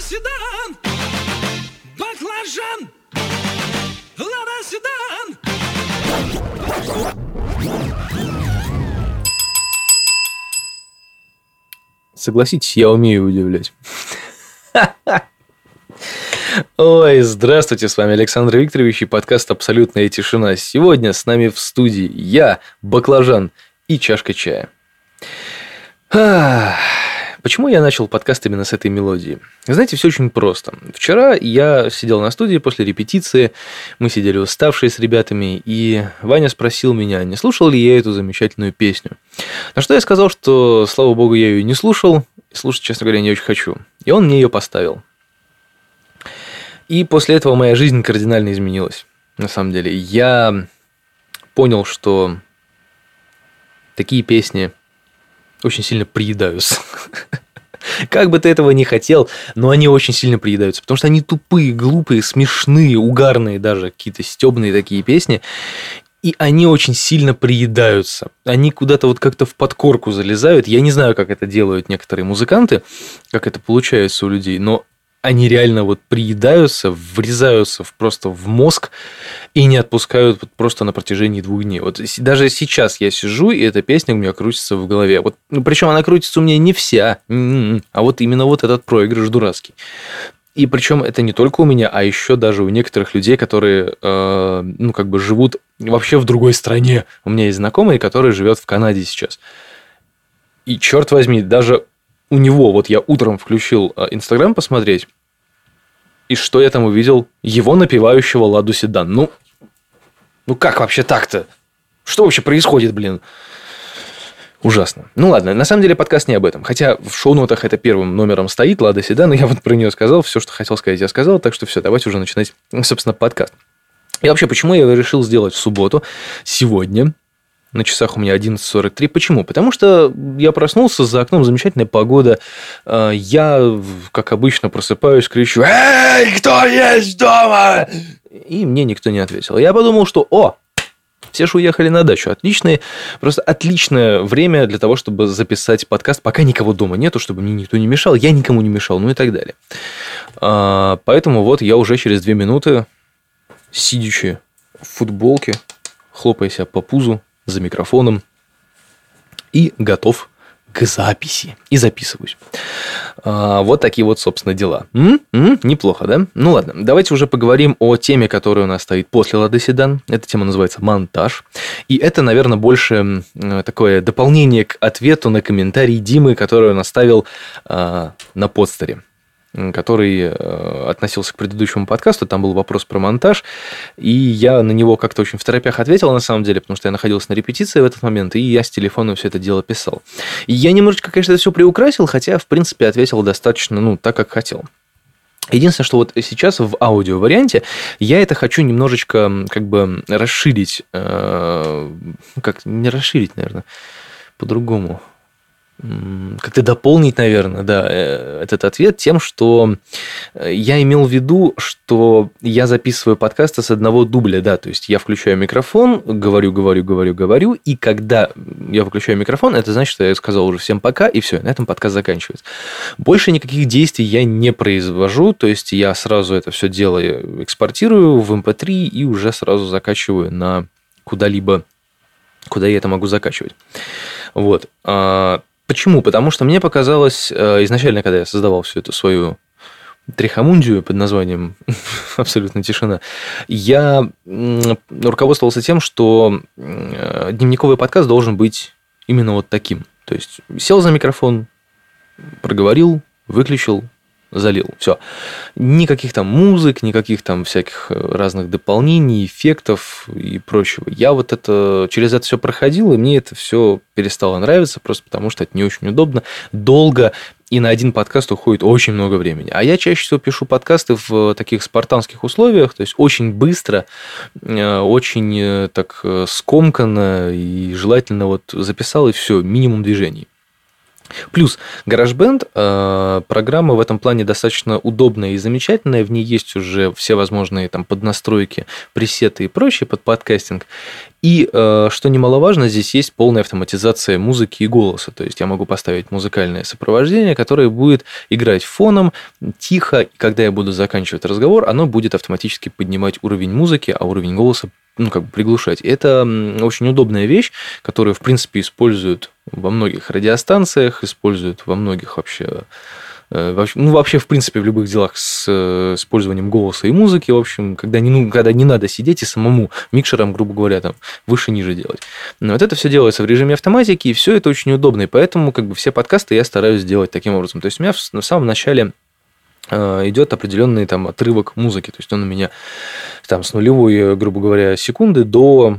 седан, баклажан, лада седан. Согласитесь, я умею удивлять. Ой, здравствуйте, с вами Александр Викторович и подкаст «Абсолютная тишина». Сегодня с нами в студии я, баклажан и чашка чая. Ах, Почему я начал подкаст именно с этой мелодии? Знаете, все очень просто. Вчера я сидел на студии после репетиции, мы сидели уставшие с ребятами, и Ваня спросил меня, не слушал ли я эту замечательную песню. На что я сказал, что, слава богу, я ее не слушал, и слушать, честно говоря, не очень хочу. И он мне ее поставил. И после этого моя жизнь кардинально изменилась. На самом деле, я понял, что такие песни очень сильно приедаются. Как бы ты этого не хотел, но они очень сильно приедаются, потому что они тупые, глупые, смешные, угарные даже, какие-то стебные такие песни. И они очень сильно приедаются. Они куда-то вот как-то в подкорку залезают. Я не знаю, как это делают некоторые музыканты, как это получается у людей, но они реально вот приедаются, врезаются в, просто в мозг и не отпускают вот просто на протяжении двух дней. Вот даже сейчас я сижу, и эта песня у меня крутится в голове. Вот, ну, причем она крутится у меня не вся, м-м-м, а вот именно вот этот проигрыш дурацкий. И причем это не только у меня, а еще даже у некоторых людей, которые, э, ну, как бы живут вообще в другой стране. У меня есть знакомый, который живет в Канаде сейчас. И черт возьми, даже у него, вот я утром включил э, Инстаграм посмотреть, и что я там увидел? Его напивающего Ладу Седан. Ну, ну как вообще так-то? Что вообще происходит, блин? Ужасно. Ну ладно, на самом деле подкаст не об этом. Хотя в шоу-нотах это первым номером стоит, Лада Седан, и я вот про нее сказал, все, что хотел сказать, я сказал, так что все, давайте уже начинать, собственно, подкаст. И вообще, почему я решил сделать в субботу, сегодня, на часах у меня 11.43. Почему? Потому что я проснулся, за окном замечательная погода. А, я, как обычно, просыпаюсь, кричу «Эй, кто есть дома?» И мне никто не ответил. Я подумал, что «О, все же уехали на дачу. Отличное, просто отличное время для того, чтобы записать подкаст, пока никого дома нету, чтобы мне никто не мешал, я никому не мешал, ну и так далее. А, поэтому вот я уже через две минуты, сидячи в футболке, хлопая себя по пузу, за микрофоном и готов к записи. И записываюсь. А, вот такие вот, собственно, дела. М? М? Неплохо, да? Ну ладно, давайте уже поговорим о теме, которая у нас стоит после Лады Седан. Эта тема называется «Монтаж». И это, наверное, больше такое дополнение к ответу на комментарий Димы, который он оставил а, на подстере который э, относился к предыдущему подкасту, там был вопрос про монтаж, и я на него как-то очень в торопях ответил, на самом деле, потому что я находился на репетиции в этот момент, и я с телефона все это дело писал. И я немножечко, конечно, это все приукрасил, хотя, в принципе, ответил достаточно, ну, так, как хотел. Единственное, что вот сейчас в аудио варианте я это хочу немножечко как бы расширить, э, как не расширить, наверное, по-другому как-то дополнить, наверное, да, э, этот ответ тем, что э, я имел в виду, что я записываю подкасты с одного дубля, да, то есть я включаю микрофон, говорю, говорю, говорю, говорю, и когда я выключаю микрофон, это значит, что я сказал уже всем пока, и все, на этом подкаст заканчивается. Больше никаких действий я не произвожу, то есть я сразу это все дело экспортирую в MP3 эм и уже сразу закачиваю на куда-либо, куда я это могу закачивать. Вот. Почему? Потому что мне показалось э, изначально, когда я создавал всю эту свою трихомундию под названием «Абсолютно тишина», я руководствовался тем, что э, дневниковый подкаст должен быть именно вот таким. То есть сел за микрофон, проговорил, выключил, залил. Все. Никаких там музык, никаких там всяких э, разных дополнений, эффектов и прочего. Я вот это через это все проходил, и мне это все перестало нравиться, просто потому что это не очень удобно, долго, и на один подкаст уходит очень много времени. А я чаще всего пишу подкасты в таких спартанских условиях, то есть очень быстро, э, очень э, так скомканно, и желательно вот записал, и все, минимум движений. Плюс GarageBand э, программа в этом плане достаточно удобная и замечательная. В ней есть уже все возможные там поднастройки, пресеты и прочее под подкастинг. И, э, что немаловажно, здесь есть полная автоматизация музыки и голоса. То есть я могу поставить музыкальное сопровождение, которое будет играть фоном тихо, и когда я буду заканчивать разговор, оно будет автоматически поднимать уровень музыки, а уровень голоса ну, как бы приглушать. Это очень удобная вещь, которую, в принципе, используют во многих радиостанциях, используют во многих вообще э, ну, вообще, в принципе, в любых делах с э, использованием голоса и музыки, в общем, когда не, ну, когда не надо сидеть и самому микшером, грубо говоря, там, выше-ниже делать. Но вот это все делается в режиме автоматики, и все это очень удобно, и поэтому, как бы, все подкасты я стараюсь сделать таким образом. То есть, у меня в, на самом начале идет определенный там отрывок музыки. То есть он у меня там с нулевой, грубо говоря, секунды до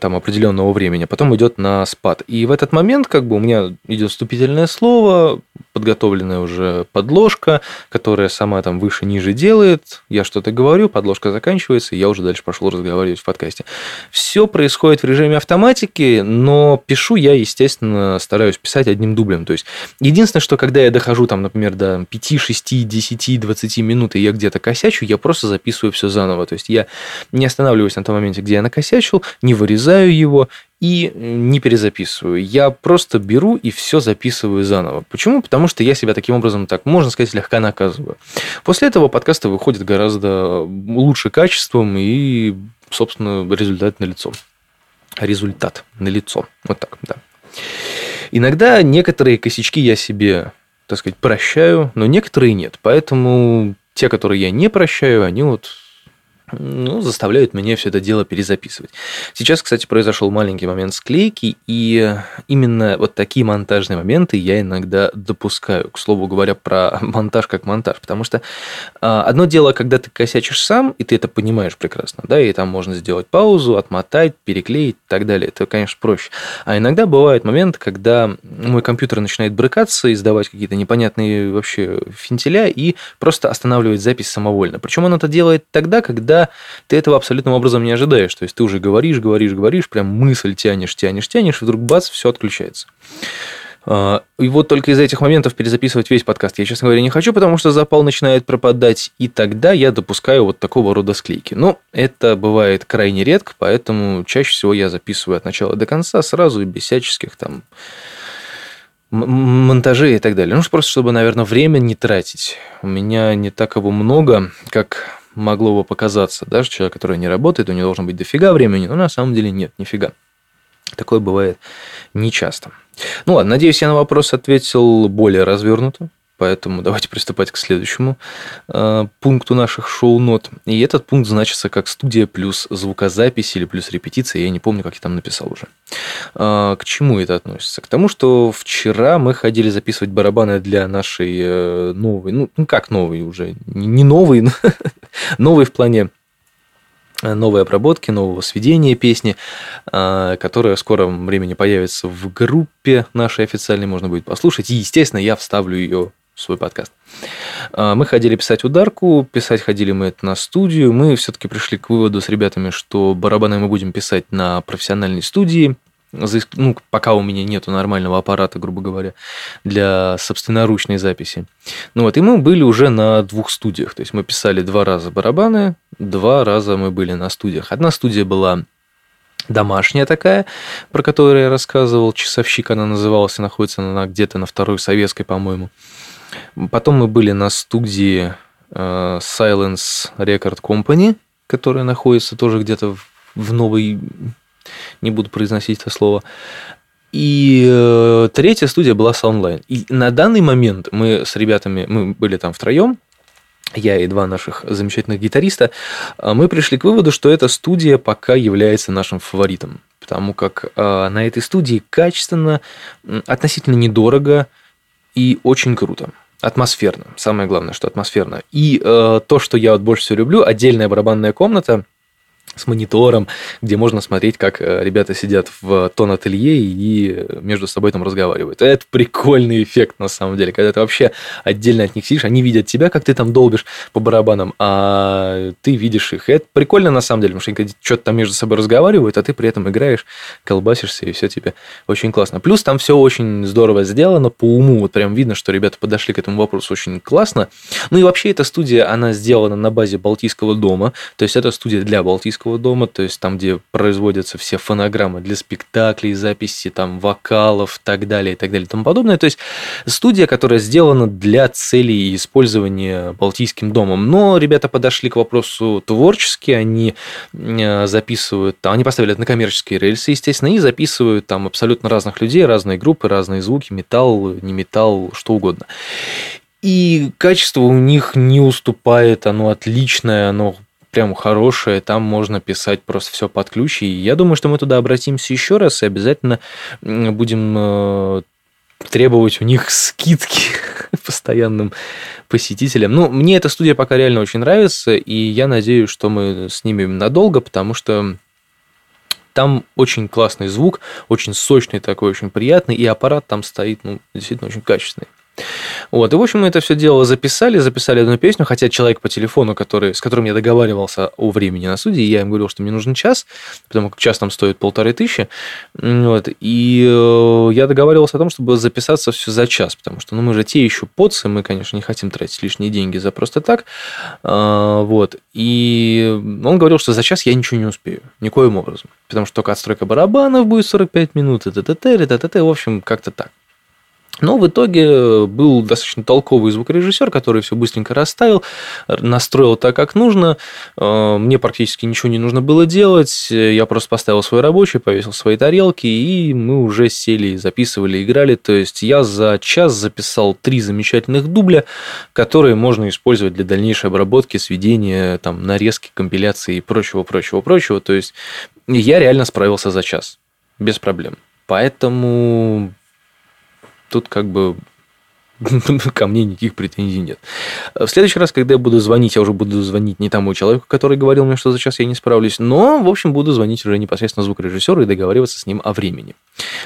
там определенного времени, а потом идет на спад. И в этот момент как бы у меня идет вступительное слово, подготовленная уже подложка, которая сама там выше-ниже делает, я что-то говорю, подложка заканчивается, и я уже дальше пошел разговаривать в подкасте. Все происходит в режиме автоматики, но пишу я, естественно, стараюсь писать одним дублем. То есть единственное, что когда я дохожу там, например, до 5, 6, 10, 20 минут, и я где-то косячу, я просто записываю все заново. То есть я не останавливаюсь на том моменте, где я накосячил, не вырезаю его и не перезаписываю. Я просто беру и все записываю заново. Почему? Потому что я себя таким образом, так можно сказать, слегка наказываю. После этого подкасты выходят гораздо лучше качеством и, собственно, результат на лицо. Результат на лицо. Вот так, да. Иногда некоторые косячки я себе, так сказать, прощаю, но некоторые нет. Поэтому те, которые я не прощаю, они вот ну, заставляют меня все это дело перезаписывать. Сейчас, кстати, произошел маленький момент склейки, и именно вот такие монтажные моменты я иногда допускаю. К слову говоря, про монтаж как монтаж, потому что а, одно дело, когда ты косячишь сам, и ты это понимаешь прекрасно, да, и там можно сделать паузу, отмотать, переклеить и так далее. Это, конечно, проще. А иногда бывают моменты, когда мой компьютер начинает брыкаться, издавать какие-то непонятные вообще фентиля и просто останавливает запись самовольно. Причем он это делает тогда, когда ты этого абсолютным образом не ожидаешь. То есть ты уже говоришь, говоришь, говоришь, прям мысль тянешь, тянешь, тянешь, и вдруг бац, все отключается. А, и вот только из этих моментов перезаписывать весь подкаст я, честно говоря, не хочу, потому что запал начинает пропадать, и тогда я допускаю вот такого рода склейки. Но это бывает крайне редко, поэтому чаще всего я записываю от начала до конца сразу и без всяческих там монтажей и так далее. Ну, просто чтобы, наверное, время не тратить. У меня не так его много, как могло бы показаться, даже человек, который не работает, у него должно быть дофига времени, но на самом деле нет, нифига. Такое бывает нечасто. Ну ладно, надеюсь, я на вопрос ответил более развернуто. Поэтому давайте приступать к следующему э, пункту наших шоу-нот. И этот пункт значится как студия плюс звукозапись или плюс репетиция. Я не помню, как я там написал уже. Э, к чему это относится? К тому, что вчера мы ходили записывать барабаны для нашей э, новой, ну, ну как новый уже, не новый, но новый в плане новой обработки, нового сведения песни, э, которая в скором времени появится в группе нашей официальной, можно будет послушать. И, естественно, я вставлю ее свой подкаст. А, мы ходили писать ударку, писать ходили мы это на студию. Мы все-таки пришли к выводу с ребятами, что барабаны мы будем писать на профессиональной студии, ну, пока у меня нету нормального аппарата, грубо говоря, для собственноручной записи. Ну вот, и мы были уже на двух студиях. То есть мы писали два раза барабаны, два раза мы были на студиях. Одна студия была домашняя такая, про которую я рассказывал, часовщик она называлась, находится она где-то на второй советской, по-моему. Потом мы были на студии э, Silence Record Company, которая находится тоже где-то в новой... Не буду произносить это слово. И э, третья студия была Soundline. И на данный момент мы с ребятами, мы были там втроем, я и два наших замечательных гитариста, э, мы пришли к выводу, что эта студия пока является нашим фаворитом. Потому как на этой студии качественно, относительно недорого и очень круто атмосферно. Самое главное, что атмосферно. И э, то, что я вот больше всего люблю, отдельная барабанная комната с монитором, где можно смотреть, как э, ребята сидят в тон-ателье и между собой там разговаривают. Это прикольный эффект, на самом деле, когда ты вообще отдельно от них сидишь, они видят тебя, как ты там долбишь по барабанам, а ты видишь их. Это прикольно, на самом деле, потому что они что-то там между собой разговаривают, а ты при этом играешь, колбасишься, и все тебе очень классно. Плюс там все очень здорово сделано по уму, вот прям видно, что ребята подошли к этому вопросу очень классно. Ну и вообще эта студия, она сделана на базе Балтийского дома, то есть это студия для Балтийского Мариинского дома, то есть там, где производятся все фонограммы для спектаклей, записи там вокалов, так далее, и так далее, и тому подобное. То есть студия, которая сделана для целей использования Балтийским домом. Но ребята подошли к вопросу творчески, они э, записывают, они поставили это на коммерческие рельсы, естественно, и записывают там абсолютно разных людей, разные группы, разные звуки, металл, не металл, что угодно. И качество у них не уступает, оно отличное, оно прям хорошее, там можно писать просто все под ключ. И я думаю, что мы туда обратимся еще раз и обязательно будем э, требовать у них скидки постоянным посетителям. Ну, мне эта студия пока реально очень нравится, и я надеюсь, что мы снимем надолго, потому что там очень классный звук, очень сочный такой, очень приятный, и аппарат там стоит, ну, действительно очень качественный. Вот. И, в общем, мы это все дело записали, записали одну песню, хотя человек по телефону, который, с которым я договаривался о времени на суде, я им говорил, что мне нужен час, потому как час там стоит полторы тысячи. Вот. И э, я договаривался о том, чтобы записаться все за час, потому что ну, мы же те еще поцы, мы, конечно, не хотим тратить лишние деньги за просто так. А, вот. И он говорил, что за час я ничего не успею, никоим образом. Потому что только отстройка барабанов будет 45 минут, и т.т. В общем, как-то так. Но в итоге был достаточно толковый звукорежиссер, который все быстренько расставил, настроил так, как нужно. Э, мне практически ничего не нужно было делать. Я просто поставил свой рабочий, повесил свои тарелки, и мы уже сели, записывали, играли. То есть я за час записал три замечательных дубля, которые можно использовать для дальнейшей обработки, сведения, там, нарезки, компиляции и прочего, прочего, прочего. То есть я реально справился за час без проблем. Поэтому тут как бы ко мне никаких претензий нет. В следующий раз, когда я буду звонить, я уже буду звонить не тому человеку, который говорил мне, что за час я не справлюсь, но, в общем, буду звонить уже непосредственно звукорежиссеру и договариваться с ним о времени.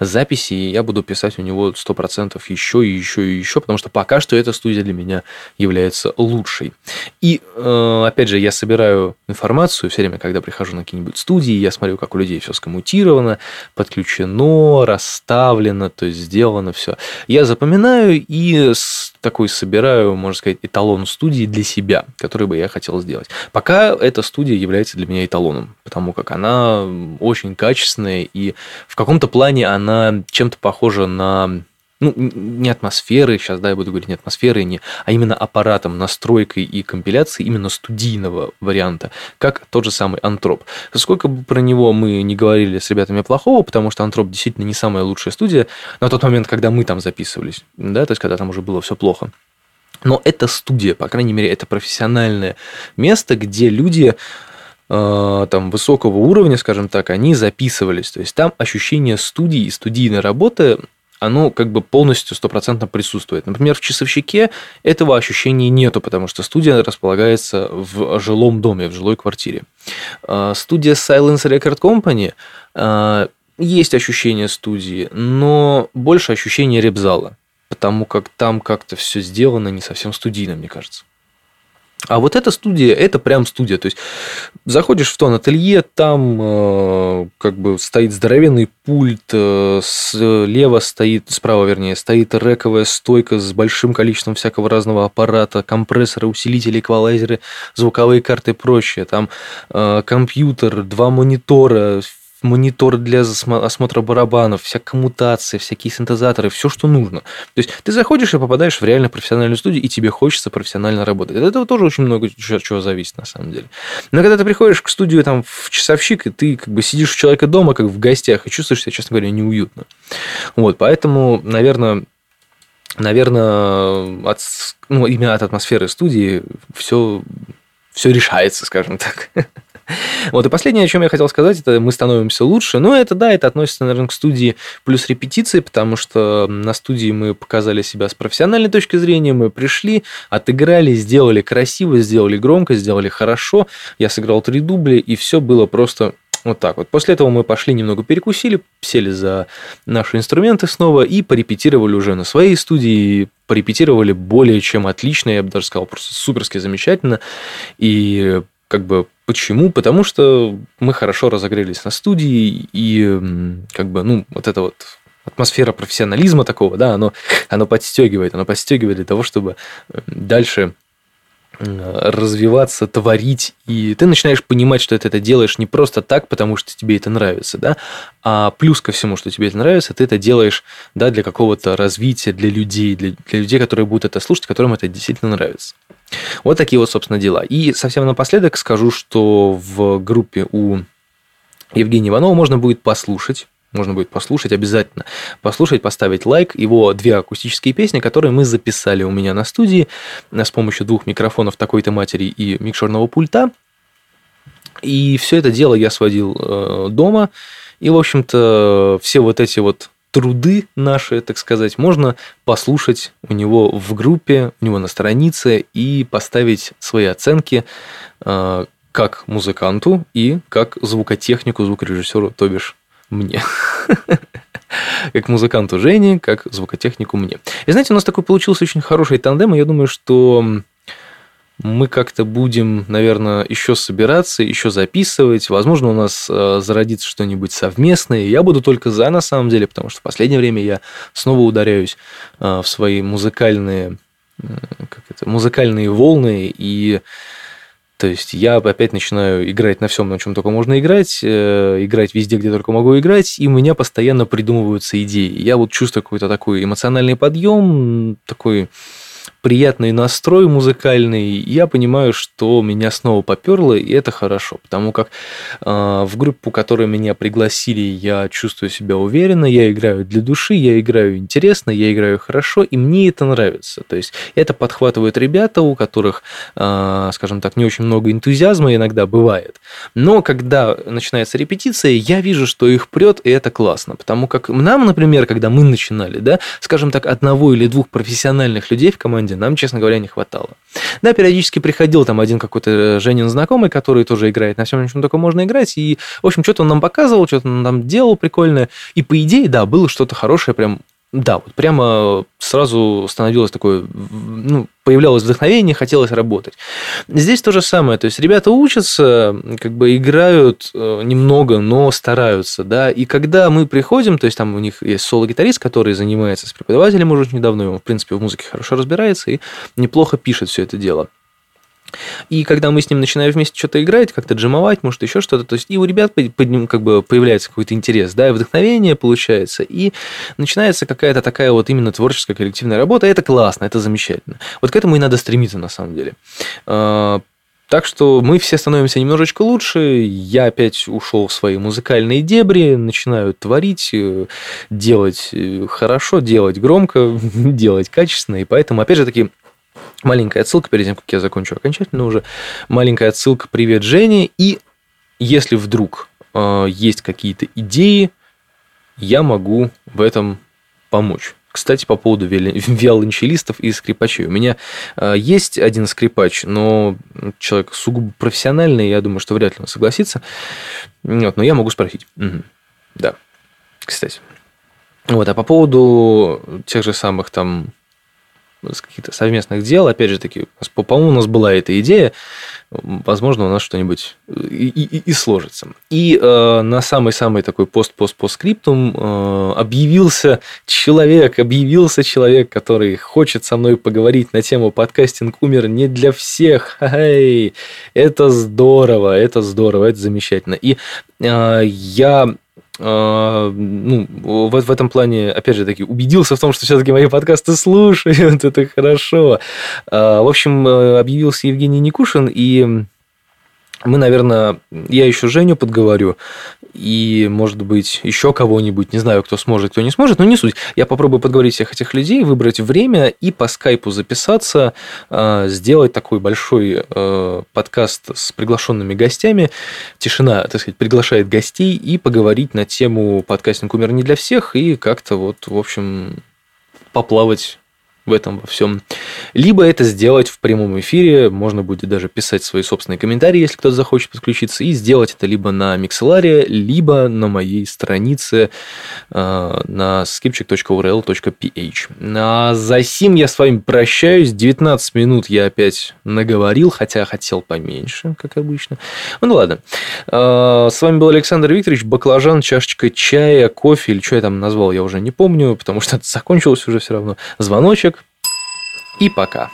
Записи я буду писать у него 100% еще и еще и еще, потому что пока что эта студия для меня является лучшей. И, э, опять же, я собираю информацию все время, когда прихожу на какие-нибудь студии, я смотрю, как у людей все скоммутировано, подключено, расставлено, то есть сделано все. Я запоминаю и такой собираю, можно сказать, эталон студии для себя, который бы я хотел сделать. Пока эта студия является для меня эталоном, потому как она очень качественная, и в каком-то плане она чем-то похожа на ну, не атмосферы, сейчас, да, я буду говорить не атмосферы, не, а именно аппаратом, настройкой и компиляцией именно студийного варианта, как тот же самый Антроп. Сколько бы про него мы не говорили с ребятами плохого, потому что Антроп действительно не самая лучшая студия на тот момент, когда мы там записывались, да, то есть когда там уже было все плохо. Но это студия, по крайней мере, это профессиональное место, где люди э, там высокого уровня, скажем так, они записывались. То есть там ощущение студии и студийной работы оно как бы полностью стопроцентно присутствует. Например, в часовщике этого ощущения нету, потому что студия располагается в жилом доме, в жилой квартире. А, студия Silence Record Company а, есть ощущение студии, но больше ощущение репзала, потому как там как-то все сделано не совсем студийно, мне кажется. А вот эта студия, это прям студия. То есть заходишь в тон ателье, там э, как бы стоит здоровенный пульт, э, слева стоит, справа вернее, стоит рековая стойка с большим количеством всякого разного аппарата, компрессоры, усилители, эквалайзеры, звуковые карты и прочее. Там э, компьютер, два монитора, монитор для осмотра барабанов, вся коммутация, всякие синтезаторы, все, что нужно. То есть ты заходишь и попадаешь в реально профессиональную студию, и тебе хочется профессионально работать. От этого тоже очень много чего зависит, на самом деле. Но когда ты приходишь к студию там, в часовщик, и ты как бы сидишь у человека дома, как в гостях, и чувствуешь себя, честно говоря, неуютно. Вот, поэтому, наверное, наверное, от, ну, именно от атмосферы студии все, все решается, скажем так. Вот, и последнее, о чем я хотел сказать, это мы становимся лучше. Но это, да, это относится, наверное, к студии плюс репетиции, потому что на студии мы показали себя с профессиональной точки зрения, мы пришли, отыграли, сделали красиво, сделали громко, сделали хорошо. Я сыграл три дубля, и все было просто вот так вот. После этого мы пошли немного перекусили, сели за наши инструменты снова и порепетировали уже на своей студии. Порепетировали более чем отлично, я бы даже сказал, просто суперски замечательно. И как бы почему? Потому что мы хорошо разогрелись на студии, и как бы, ну, вот это вот атмосфера профессионализма такого, да, оно, оно подстегивает, оно подстегивает для того, чтобы дальше развиваться, творить, и ты начинаешь понимать, что ты это делаешь не просто так, потому что тебе это нравится, да, а плюс ко всему, что тебе это нравится, ты это делаешь, да, для какого-то развития, для людей, для, для людей, которые будут это слушать, которым это действительно нравится. Вот такие вот, собственно, дела. И совсем напоследок скажу, что в группе у Евгения Иванова можно будет послушать можно будет послушать обязательно. Послушать, поставить лайк. Его две акустические песни, которые мы записали у меня на студии с помощью двух микрофонов такой-то матери и микшерного пульта. И все это дело я сводил э, дома. И, в общем-то, все вот эти вот труды наши, так сказать, можно послушать у него в группе, у него на странице и поставить свои оценки э, как музыканту и как звукотехнику, звукорежиссеру, то бишь мне. как музыканту Жене, как звукотехнику мне. И знаете, у нас такой получился очень хороший тандем, и я думаю, что мы как-то будем, наверное, еще собираться, еще записывать. Возможно, у нас э, зародится что-нибудь совместное. Я буду только за, на самом деле, потому что в последнее время я снова ударяюсь э, в свои музыкальные, как это, музыкальные волны и то есть я опять начинаю играть на всем, на чем только можно играть, э, играть везде, где только могу играть, и у меня постоянно придумываются идеи. Я вот чувствую какой-то такой эмоциональный подъем, такой приятный настрой музыкальный, я понимаю, что меня снова поперло, и это хорошо, потому как э, в группу, которую меня пригласили, я чувствую себя уверенно, я играю для души, я играю интересно, я играю хорошо, и мне это нравится. То есть это подхватывают ребята, у которых, э, скажем так, не очень много энтузиазма иногда бывает. Но когда начинается репетиция, я вижу, что их прет, и это классно, потому как нам, например, когда мы начинали, да, скажем так, одного или двух профессиональных людей в команде команде нам, честно говоря, не хватало. Да, периодически приходил там один какой-то э, Женин знакомый, который тоже играет на всем, на чем только можно играть. И, в общем, что-то он нам показывал, что-то он нам делал прикольное. И, по идее, да, было что-то хорошее, прям да, вот прямо сразу становилось такое, ну, появлялось вдохновение, хотелось работать. Здесь то же самое, то есть ребята учатся, как бы играют э, немного, но стараются, да, и когда мы приходим, то есть там у них есть соло-гитарист, который занимается с преподавателем уже недавно, он, в принципе, в музыке хорошо разбирается и неплохо пишет все это дело. И когда мы с ним начинаем вместе что-то играть, как-то джимовать, может, еще что-то, то есть и у ребят под ним как бы появляется какой-то интерес, да, и вдохновение получается, и начинается какая-то такая вот именно творческая коллективная работа, и это классно, это замечательно. Вот к этому и надо стремиться на самом деле. А, так что мы все становимся немножечко лучше. Я опять ушел в свои музыкальные дебри, начинаю творить, э, делать э, хорошо, делать громко, делать качественно. И поэтому, опять же таки, Маленькая отсылка, перед тем, как я закончу окончательно уже, маленькая отсылка «Привет, Женя». И если вдруг э, есть какие-то идеи, я могу в этом помочь. Кстати, по поводу виолончелистов и скрипачей. У меня э, есть один скрипач, но человек сугубо профессиональный, я думаю, что вряд ли он согласится. Вот, но я могу спросить. Угу. Да, кстати. Вот, а по поводу тех же самых там с каких-то совместных дел. Опять же таки, по-моему, у нас была эта идея. Возможно, у нас что-нибудь и, и, и сложится. И э, на самый-самый такой пост-пост-постскриптум э, объявился человек, объявился человек, который хочет со мной поговорить на тему подкастинг умер не для всех. Эй, это здорово, это здорово, это замечательно. И э, я ну, в, в этом плане, опять же таки, убедился в том, что все-таки мои подкасты слушают, это хорошо. А, в общем, э, объявился Евгений Никушин, и мы, наверное, я еще Женю подговорю, и, может быть, еще кого-нибудь, не знаю, кто сможет, кто не сможет, но не суть. Я попробую подговорить всех этих людей, выбрать время и по скайпу записаться, э, сделать такой большой э, подкаст с приглашенными гостями. Тишина, так сказать, приглашает гостей и поговорить на тему подкастинг умер не для всех и как-то вот, в общем, поплавать в этом во всем. Либо это сделать в прямом эфире, можно будет даже писать свои собственные комментарии, если кто-то захочет подключиться, и сделать это либо на Mixelaре, либо на моей странице э, на skipчик.url.ph. А за сим я с вами прощаюсь. 19 минут я опять наговорил, хотя хотел поменьше, как обычно. Ну ладно. Э, с вами был Александр Викторович, баклажан, чашечка чая, кофе, или что я там назвал, я уже не помню, потому что это закончилось уже все равно. Звоночек, и пока.